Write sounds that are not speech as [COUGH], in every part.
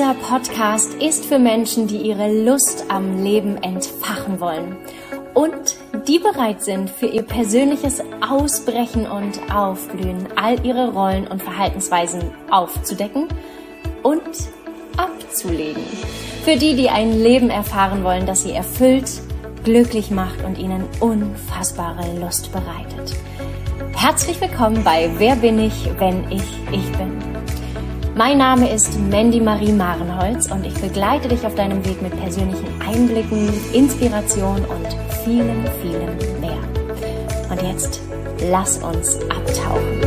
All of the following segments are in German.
Dieser Podcast ist für Menschen, die ihre Lust am Leben entfachen wollen und die bereit sind, für ihr persönliches Ausbrechen und Aufblühen all ihre Rollen und Verhaltensweisen aufzudecken und abzulegen. Für die, die ein Leben erfahren wollen, das sie erfüllt, glücklich macht und ihnen unfassbare Lust bereitet. Herzlich willkommen bei Wer bin ich, wenn ich ich bin. Mein Name ist Mandy Marie Marenholz und ich begleite dich auf deinem Weg mit persönlichen Einblicken, Inspiration und vielen, vielen mehr. Und jetzt lass uns abtauchen.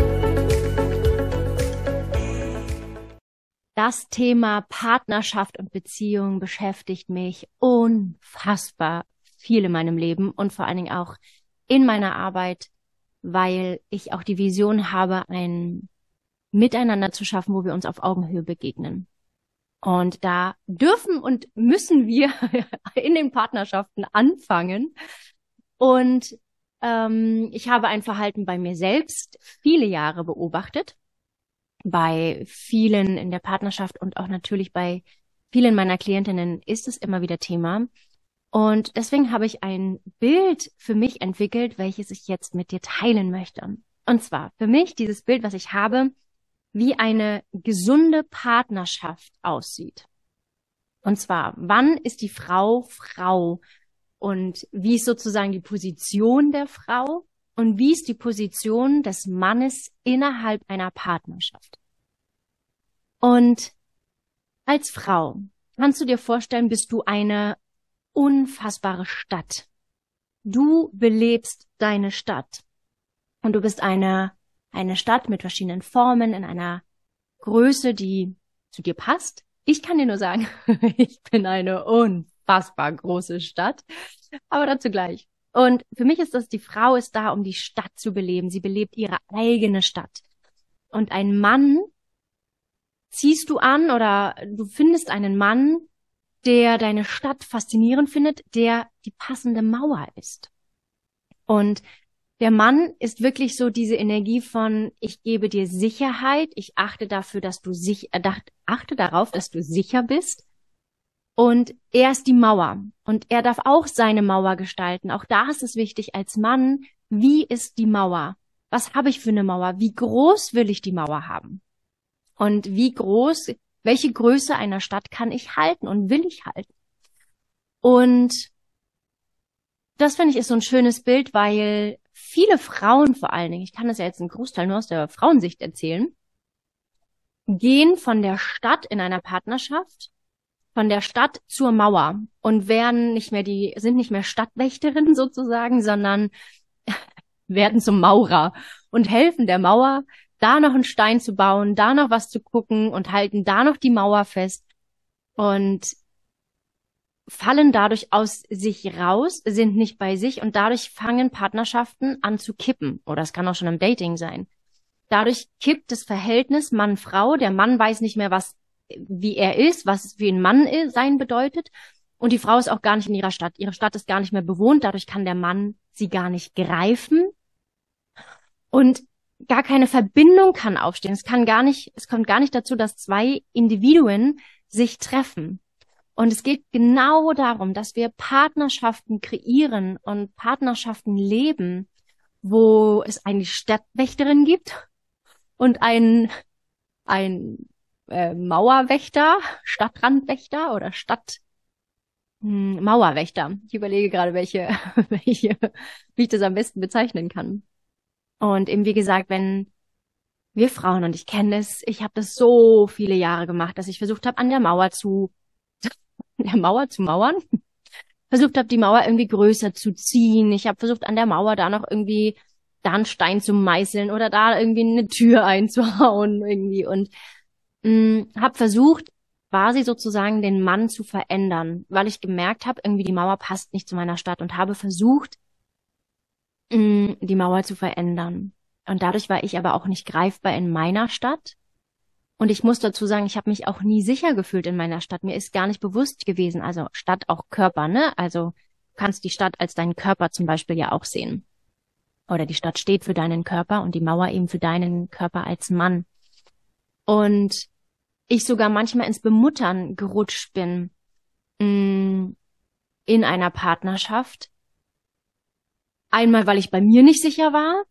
Das Thema Partnerschaft und Beziehung beschäftigt mich unfassbar viel in meinem Leben und vor allen Dingen auch in meiner Arbeit weil ich auch die Vision habe, ein Miteinander zu schaffen, wo wir uns auf Augenhöhe begegnen. Und da dürfen und müssen wir [LAUGHS] in den Partnerschaften anfangen. Und ähm, ich habe ein Verhalten bei mir selbst viele Jahre beobachtet, bei vielen in der Partnerschaft und auch natürlich bei vielen meiner Klientinnen ist es immer wieder Thema. Und deswegen habe ich ein Bild für mich entwickelt, welches ich jetzt mit dir teilen möchte. Und zwar für mich dieses Bild, was ich habe, wie eine gesunde Partnerschaft aussieht. Und zwar, wann ist die Frau Frau? Und wie ist sozusagen die Position der Frau? Und wie ist die Position des Mannes innerhalb einer Partnerschaft? Und als Frau, kannst du dir vorstellen, bist du eine unfassbare Stadt. Du belebst deine Stadt. Und du bist eine, eine Stadt mit verschiedenen Formen in einer Größe, die zu dir passt. Ich kann dir nur sagen, [LAUGHS] ich bin eine unfassbar große Stadt. Aber dazu gleich. Und für mich ist das, die Frau ist da, um die Stadt zu beleben. Sie belebt ihre eigene Stadt. Und ein Mann ziehst du an oder du findest einen Mann, der deine Stadt faszinierend findet, der die passende Mauer ist. Und der Mann ist wirklich so diese Energie von, ich gebe dir Sicherheit, ich achte dafür, dass du sich, äh, achte darauf, dass du sicher bist. Und er ist die Mauer. Und er darf auch seine Mauer gestalten. Auch da ist es wichtig als Mann, wie ist die Mauer? Was habe ich für eine Mauer? Wie groß will ich die Mauer haben? Und wie groß welche Größe einer Stadt kann ich halten und will ich halten? Und das finde ich ist so ein schönes Bild, weil viele Frauen vor allen Dingen, ich kann das ja jetzt einen Großteil nur aus der Frauensicht erzählen, gehen von der Stadt in einer Partnerschaft, von der Stadt zur Mauer und werden nicht mehr die, sind nicht mehr Stadtwächterinnen [LAUGHS] sozusagen, sondern [LAUGHS] werden zum Maurer und helfen der Mauer, da noch einen Stein zu bauen, da noch was zu gucken und halten da noch die Mauer fest. Und fallen dadurch aus sich raus, sind nicht bei sich und dadurch fangen Partnerschaften an zu kippen. Oder es kann auch schon im Dating sein. Dadurch kippt das Verhältnis Mann-Frau. Der Mann weiß nicht mehr, was, wie er ist, was wie ein Mann sein bedeutet. Und die Frau ist auch gar nicht in ihrer Stadt. Ihre Stadt ist gar nicht mehr bewohnt. Dadurch kann der Mann sie gar nicht greifen. Und gar keine Verbindung kann aufstehen. Es kann gar nicht, es kommt gar nicht dazu, dass zwei Individuen sich treffen. Und es geht genau darum, dass wir Partnerschaften kreieren und Partnerschaften leben, wo es eine Stadtwächterin gibt und ein, ein äh, Mauerwächter, Stadtrandwächter oder Stadt, hm, Mauerwächter. Ich überlege gerade, welche, [LAUGHS] welche, wie ich das am besten bezeichnen kann. Und eben wie gesagt, wenn wir Frauen, und ich kenne es, ich habe das so viele Jahre gemacht, dass ich versucht habe, an der Mauer zu, der Mauer zu mauern, versucht habe, die Mauer irgendwie größer zu ziehen. Ich habe versucht, an der Mauer da noch irgendwie da einen Stein zu meißeln oder da irgendwie eine Tür [LAUGHS] einzuhauen irgendwie und mh, habe versucht, quasi sozusagen den Mann zu verändern, weil ich gemerkt habe, irgendwie die Mauer passt nicht zu meiner Stadt und habe versucht, Mm, die Mauer zu verändern. Und dadurch war ich aber auch nicht greifbar in meiner Stadt. Und ich muss dazu sagen, ich habe mich auch nie sicher gefühlt in meiner Stadt. Mir ist gar nicht bewusst gewesen, also Stadt auch Körper, ne? Also kannst die Stadt als deinen Körper zum Beispiel ja auch sehen. Oder die Stadt steht für deinen Körper und die Mauer eben für deinen Körper als Mann. Und ich sogar manchmal ins Bemuttern gerutscht bin mm, in einer Partnerschaft. Einmal, weil ich bei mir nicht sicher war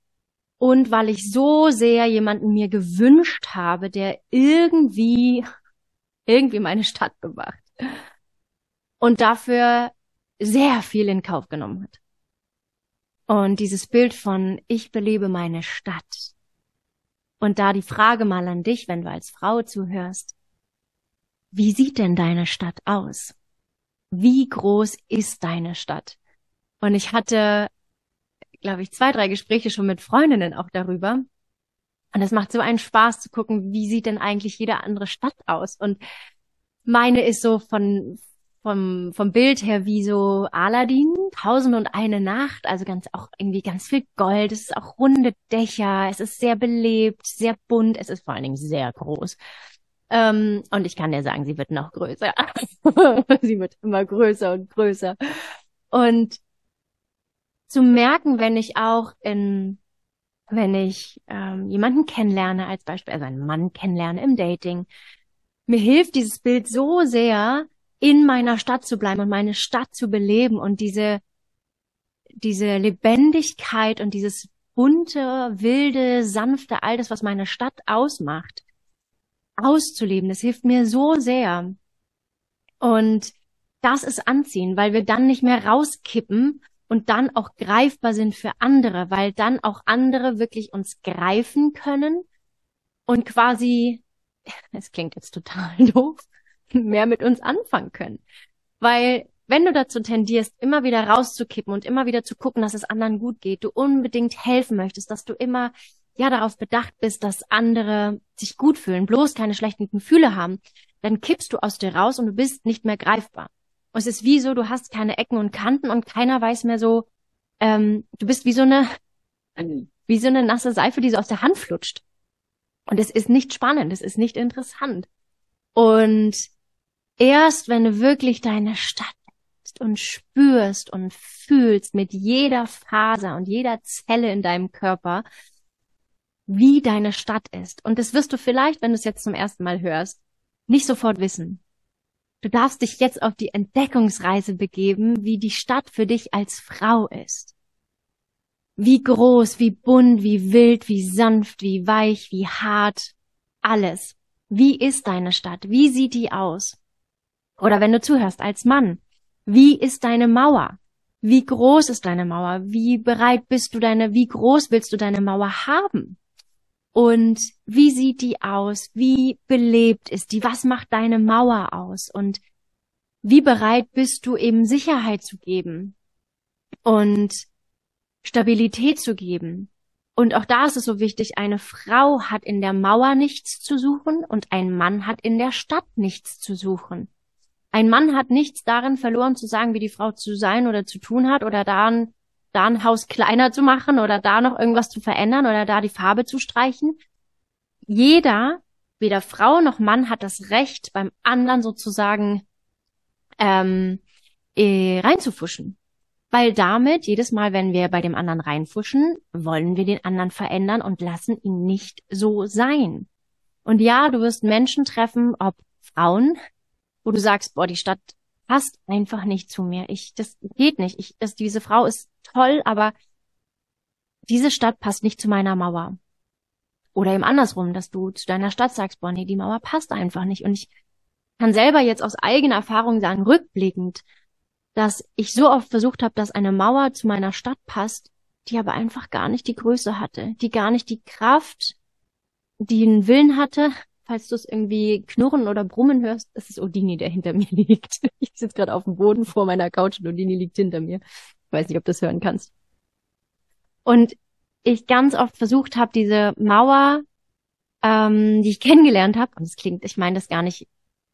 und weil ich so sehr jemanden mir gewünscht habe, der irgendwie, irgendwie meine Stadt bewacht. Und dafür sehr viel in Kauf genommen hat. Und dieses Bild von ich belebe meine Stadt. Und da die Frage mal an dich, wenn du als Frau zuhörst. Wie sieht denn deine Stadt aus? Wie groß ist deine Stadt? Und ich hatte, glaube ich, zwei, drei Gespräche schon mit Freundinnen auch darüber. Und es macht so einen Spaß zu gucken, wie sieht denn eigentlich jede andere Stadt aus? Und meine ist so von, vom, vom Bild her wie so Aladdin, Tausend und eine Nacht, also ganz auch irgendwie ganz viel Gold, es ist auch runde Dächer, es ist sehr belebt, sehr bunt, es ist vor allen Dingen sehr groß. Ähm, und ich kann dir sagen, sie wird noch größer. [LAUGHS] sie wird immer größer und größer. Und zu merken, wenn ich auch in, wenn ich ähm, jemanden kennenlerne, als Beispiel, also einen Mann kennenlerne im Dating, mir hilft dieses Bild so sehr, in meiner Stadt zu bleiben und meine Stadt zu beleben und diese, diese Lebendigkeit und dieses bunte, wilde, sanfte, all das, was meine Stadt ausmacht, auszuleben. Das hilft mir so sehr. Und das ist anziehen, weil wir dann nicht mehr rauskippen und dann auch greifbar sind für andere, weil dann auch andere wirklich uns greifen können und quasi, [LAUGHS] es klingt jetzt total [LAUGHS] doof, mehr mit uns anfangen können. Weil wenn du dazu tendierst, immer wieder rauszukippen und immer wieder zu gucken, dass es anderen gut geht, du unbedingt helfen möchtest, dass du immer ja darauf bedacht bist, dass andere sich gut fühlen, bloß keine schlechten Gefühle haben, dann kippst du aus dir raus und du bist nicht mehr greifbar. Und es ist wie so, du hast keine Ecken und Kanten und keiner weiß mehr so, ähm, du bist wie so eine, wie so eine nasse Seife, die so aus der Hand flutscht. Und es ist nicht spannend, es ist nicht interessant. Und erst wenn du wirklich deine Stadt und spürst und fühlst mit jeder Faser und jeder Zelle in deinem Körper, wie deine Stadt ist. Und das wirst du vielleicht, wenn du es jetzt zum ersten Mal hörst, nicht sofort wissen. Du darfst dich jetzt auf die Entdeckungsreise begeben, wie die Stadt für dich als Frau ist. Wie groß, wie bunt, wie wild, wie sanft, wie weich, wie hart, alles. Wie ist deine Stadt? Wie sieht die aus? Oder wenn du zuhörst als Mann, wie ist deine Mauer? Wie groß ist deine Mauer? Wie bereit bist du deine, wie groß willst du deine Mauer haben? Und wie sieht die aus? Wie belebt ist die? Was macht deine Mauer aus? Und wie bereit bist du eben Sicherheit zu geben und Stabilität zu geben? Und auch da ist es so wichtig, eine Frau hat in der Mauer nichts zu suchen und ein Mann hat in der Stadt nichts zu suchen. Ein Mann hat nichts darin verloren zu sagen, wie die Frau zu sein oder zu tun hat oder daran da ein Haus kleiner zu machen oder da noch irgendwas zu verändern oder da die Farbe zu streichen. Jeder, weder Frau noch Mann, hat das Recht, beim anderen sozusagen ähm, äh, reinzufuschen. Weil damit, jedes Mal, wenn wir bei dem anderen reinfuschen, wollen wir den anderen verändern und lassen ihn nicht so sein. Und ja, du wirst Menschen treffen, ob Frauen, wo du sagst, boah, die Stadt passt einfach nicht zu mir. Ich, das geht nicht. Ich, das, diese Frau ist toll, aber diese Stadt passt nicht zu meiner Mauer. Oder eben andersrum, dass du zu deiner Stadt sagst, boah, nee, die Mauer passt einfach nicht. Und ich kann selber jetzt aus eigener Erfahrung sagen, rückblickend, dass ich so oft versucht habe, dass eine Mauer zu meiner Stadt passt, die aber einfach gar nicht die Größe hatte, die gar nicht die Kraft, die einen Willen hatte, falls du es irgendwie knurren oder brummen hörst, das ist Odini, der hinter mir [LAUGHS] liegt. Ich sitze gerade auf dem Boden vor meiner Couch und Odini liegt hinter mir. Ich weiß nicht, ob du das hören kannst. Und ich ganz oft versucht habe, diese Mauer, ähm, die ich [LAUGHS] kennengelernt habe, und es klingt, ich meine das gar nicht,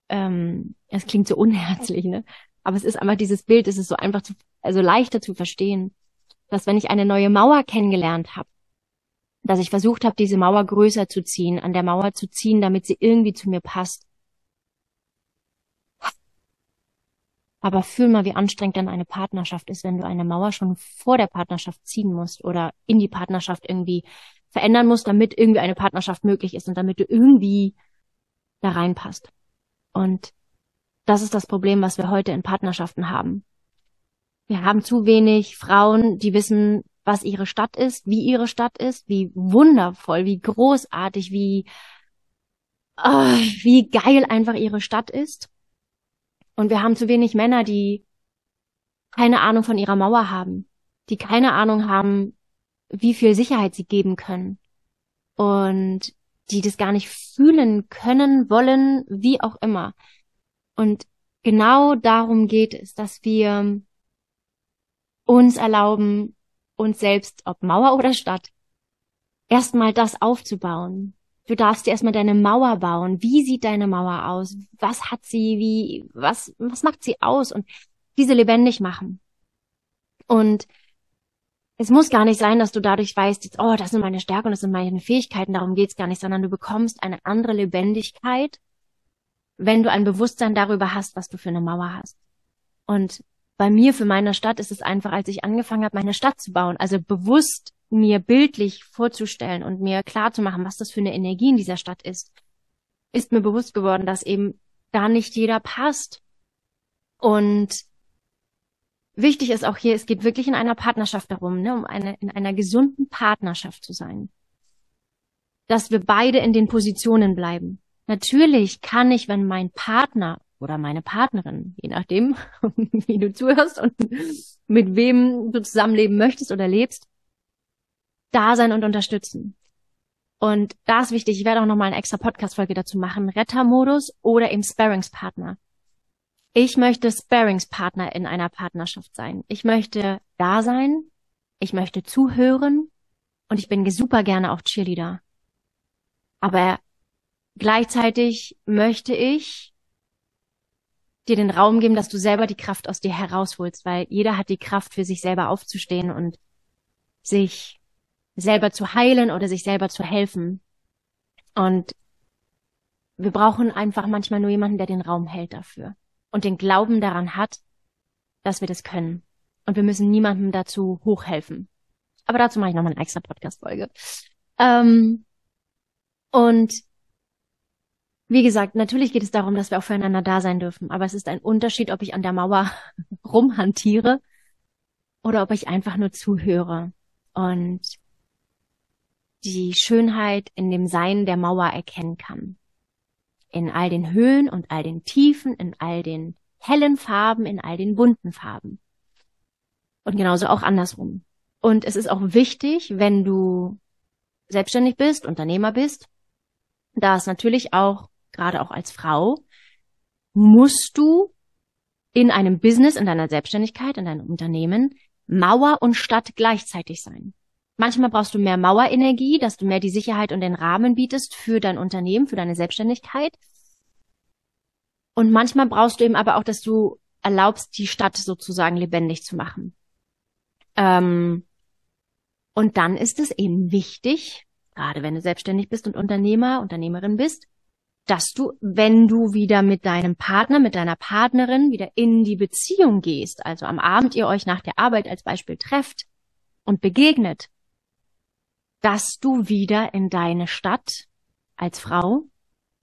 ähm, es klingt so unherzlich, ne? Aber es ist einfach dieses Bild, es ist so einfach zu, also leichter zu verstehen, dass wenn ich eine neue Mauer kennengelernt habe, dass ich versucht habe, diese Mauer größer zu ziehen, an der Mauer zu ziehen, damit sie irgendwie zu mir passt. Aber fühl mal, wie anstrengend dann eine Partnerschaft ist, wenn du eine Mauer schon vor der Partnerschaft ziehen musst oder in die Partnerschaft irgendwie verändern musst, damit irgendwie eine Partnerschaft möglich ist und damit du irgendwie da reinpasst. Und das ist das Problem, was wir heute in Partnerschaften haben. Wir haben zu wenig Frauen, die wissen, was ihre Stadt ist, wie ihre Stadt ist, wie wundervoll, wie großartig, wie, oh, wie geil einfach ihre Stadt ist. Und wir haben zu wenig Männer, die keine Ahnung von ihrer Mauer haben, die keine Ahnung haben, wie viel Sicherheit sie geben können und die das gar nicht fühlen können, wollen, wie auch immer. Und genau darum geht es, dass wir uns erlauben, uns selbst, ob Mauer oder Stadt, erstmal das aufzubauen. Du darfst dir erstmal deine Mauer bauen. Wie sieht deine Mauer aus? Was hat sie? Wie, was, was macht sie aus? Und diese lebendig machen. Und es muss gar nicht sein, dass du dadurch weißt, jetzt, oh, das sind meine Stärken das sind meine Fähigkeiten, darum geht's gar nicht, sondern du bekommst eine andere Lebendigkeit, wenn du ein Bewusstsein darüber hast, was du für eine Mauer hast. Und bei mir für meine Stadt ist es einfach, als ich angefangen habe, meine Stadt zu bauen, also bewusst mir bildlich vorzustellen und mir klar zu machen, was das für eine Energie in dieser Stadt ist, ist mir bewusst geworden, dass eben da nicht jeder passt. Und wichtig ist auch hier, es geht wirklich in einer Partnerschaft darum, ne, um eine, in einer gesunden Partnerschaft zu sein. Dass wir beide in den Positionen bleiben. Natürlich kann ich, wenn mein Partner oder meine Partnerin, je nachdem, [LAUGHS] wie du zuhörst und mit wem du zusammenleben möchtest oder lebst, da sein und unterstützen. Und da ist wichtig, ich werde auch nochmal eine extra Podcast-Folge dazu machen, Rettermodus oder eben Sparringspartner. Ich möchte Sparringspartner in einer Partnerschaft sein. Ich möchte da sein, ich möchte zuhören und ich bin super gerne auch Cheerleader. Aber gleichzeitig möchte ich dir den Raum geben, dass du selber die Kraft aus dir herausholst, weil jeder hat die Kraft für sich selber aufzustehen und sich selber zu heilen oder sich selber zu helfen. Und wir brauchen einfach manchmal nur jemanden, der den Raum hält dafür und den Glauben daran hat, dass wir das können. Und wir müssen niemandem dazu hochhelfen. Aber dazu mache ich nochmal eine extra Podcast-Folge. Ähm, und wie gesagt, natürlich geht es darum, dass wir auch füreinander da sein dürfen. Aber es ist ein Unterschied, ob ich an der Mauer [LAUGHS] rumhantiere oder ob ich einfach nur zuhöre und die Schönheit in dem Sein der Mauer erkennen kann in all den Höhen und all den Tiefen, in all den hellen Farben, in all den bunten Farben. Und genauso auch andersrum. Und es ist auch wichtig, wenn du selbstständig bist, Unternehmer bist, da es natürlich auch, gerade auch als Frau, musst du in einem Business, in deiner Selbstständigkeit, in deinem Unternehmen Mauer und Stadt gleichzeitig sein. Manchmal brauchst du mehr Mauerenergie, dass du mehr die Sicherheit und den Rahmen bietest für dein Unternehmen, für deine Selbstständigkeit. Und manchmal brauchst du eben aber auch, dass du erlaubst, die Stadt sozusagen lebendig zu machen. Ähm, und dann ist es eben wichtig, gerade wenn du selbstständig bist und Unternehmer, Unternehmerin bist, dass du, wenn du wieder mit deinem Partner, mit deiner Partnerin wieder in die Beziehung gehst, also am Abend ihr euch nach der Arbeit als Beispiel trefft und begegnet, dass du wieder in deine Stadt als Frau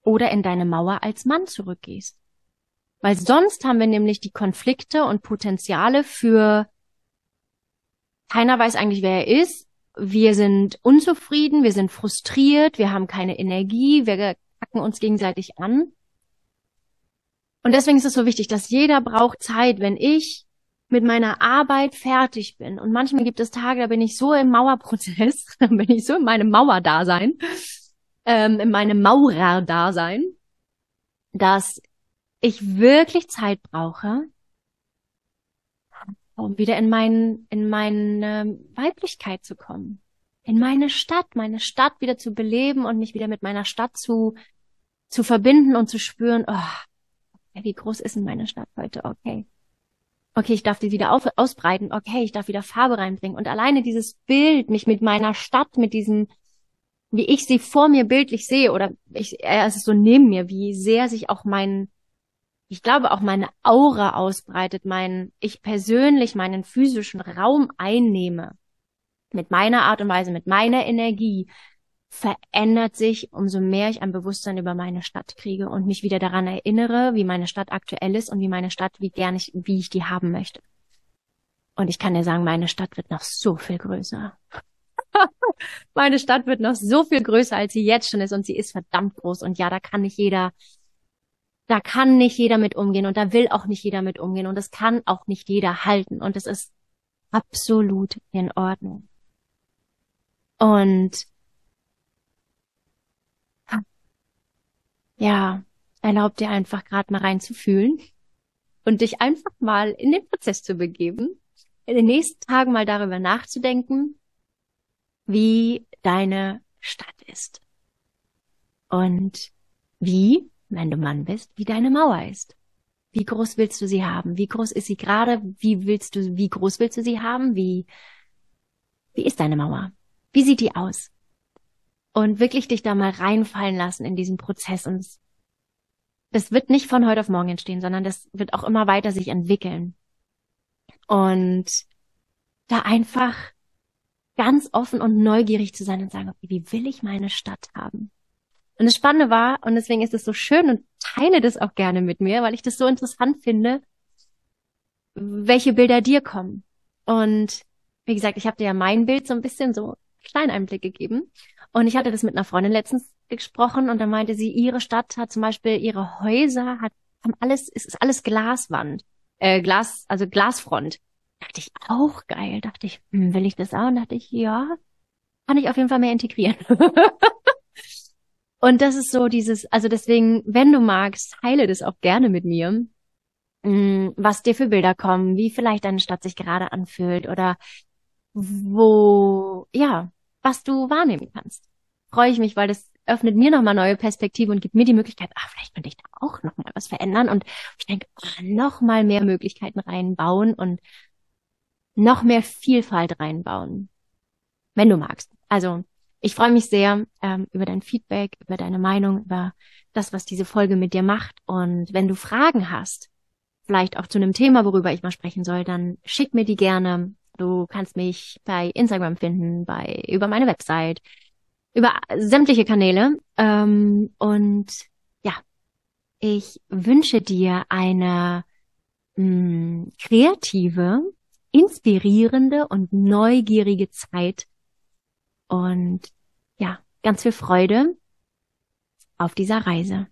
oder in deine Mauer als Mann zurückgehst. Weil sonst haben wir nämlich die Konflikte und Potenziale für keiner weiß eigentlich, wer er ist. Wir sind unzufrieden, wir sind frustriert, wir haben keine Energie, wir packen uns gegenseitig an. Und deswegen ist es so wichtig, dass jeder braucht Zeit. Wenn ich mit meiner Arbeit fertig bin. Und manchmal gibt es Tage, da bin ich so im Mauerprozess, [LAUGHS] da bin ich so in meinem Mauerdasein, ähm, in meinem Maurerdasein, dass ich wirklich Zeit brauche, um wieder in mein, in meine Weiblichkeit zu kommen. In meine Stadt, meine Stadt wieder zu beleben und mich wieder mit meiner Stadt zu, zu verbinden und zu spüren, oh, wie groß ist denn meine Stadt heute? Okay okay, ich darf die wieder auf, ausbreiten, okay, ich darf wieder Farbe reinbringen. Und alleine dieses Bild, mich mit meiner Stadt, mit diesem, wie ich sie vor mir bildlich sehe, oder ich, es ist so neben mir, wie sehr sich auch mein, ich glaube auch meine Aura ausbreitet, mein, ich persönlich meinen physischen Raum einnehme. Mit meiner Art und Weise, mit meiner Energie, verändert sich, umso mehr ich ein Bewusstsein über meine Stadt kriege und mich wieder daran erinnere, wie meine Stadt aktuell ist und wie meine Stadt, wie gern ich, wie ich die haben möchte. Und ich kann dir sagen, meine Stadt wird noch so viel größer. [LAUGHS] meine Stadt wird noch so viel größer, als sie jetzt schon ist und sie ist verdammt groß. Und ja, da kann nicht jeder, da kann nicht jeder mit umgehen und da will auch nicht jeder mit umgehen und das kann auch nicht jeder halten und es ist absolut in Ordnung. Und ja, erlaub dir einfach gerade mal reinzufühlen und dich einfach mal in den Prozess zu begeben, in den nächsten Tagen mal darüber nachzudenken, wie deine Stadt ist. Und wie, wenn du Mann bist, wie deine Mauer ist. Wie groß willst du sie haben? Wie groß ist sie gerade? Wie willst du, wie groß willst du sie haben? Wie, wie ist deine Mauer? Wie sieht die aus? Und wirklich dich da mal reinfallen lassen in diesen Prozess. Und das wird nicht von heute auf morgen entstehen, sondern das wird auch immer weiter sich entwickeln. Und da einfach ganz offen und neugierig zu sein und sagen, okay, wie will ich meine Stadt haben? Und das Spannende war, und deswegen ist es so schön und teile das auch gerne mit mir, weil ich das so interessant finde, welche Bilder dir kommen. Und wie gesagt, ich habe dir ja mein Bild so ein bisschen so kleinen Einblick gegeben. Und ich hatte das mit einer Freundin letztens gesprochen und da meinte sie, ihre Stadt hat zum Beispiel ihre Häuser, hat haben alles, es ist alles Glaswand, äh, Glas, also Glasfront. Dachte ich, auch geil. Dachte ich, hm, will ich das auch? Und dachte ich, ja, kann ich auf jeden Fall mehr integrieren. [LAUGHS] und das ist so dieses, also deswegen, wenn du magst, teile das auch gerne mit mir, hm, was dir für Bilder kommen, wie vielleicht deine Stadt sich gerade anfühlt oder wo, ja, was du wahrnehmen kannst. Freue ich mich, weil das öffnet mir nochmal neue Perspektive und gibt mir die Möglichkeit, ah, vielleicht könnte ich da auch nochmal was verändern und ich denke, oh, nochmal mehr Möglichkeiten reinbauen und noch mehr Vielfalt reinbauen, wenn du magst. Also ich freue mich sehr ähm, über dein Feedback, über deine Meinung, über das, was diese Folge mit dir macht. Und wenn du Fragen hast, vielleicht auch zu einem Thema, worüber ich mal sprechen soll, dann schick mir die gerne. Du kannst mich bei Instagram finden, bei über meine Website, über sämtliche Kanäle. Ähm, und ja, ich wünsche dir eine mh, mm, kreative inspirierende und neugierige Zeit. Und ja, ganz viel Freude auf dieser Reise.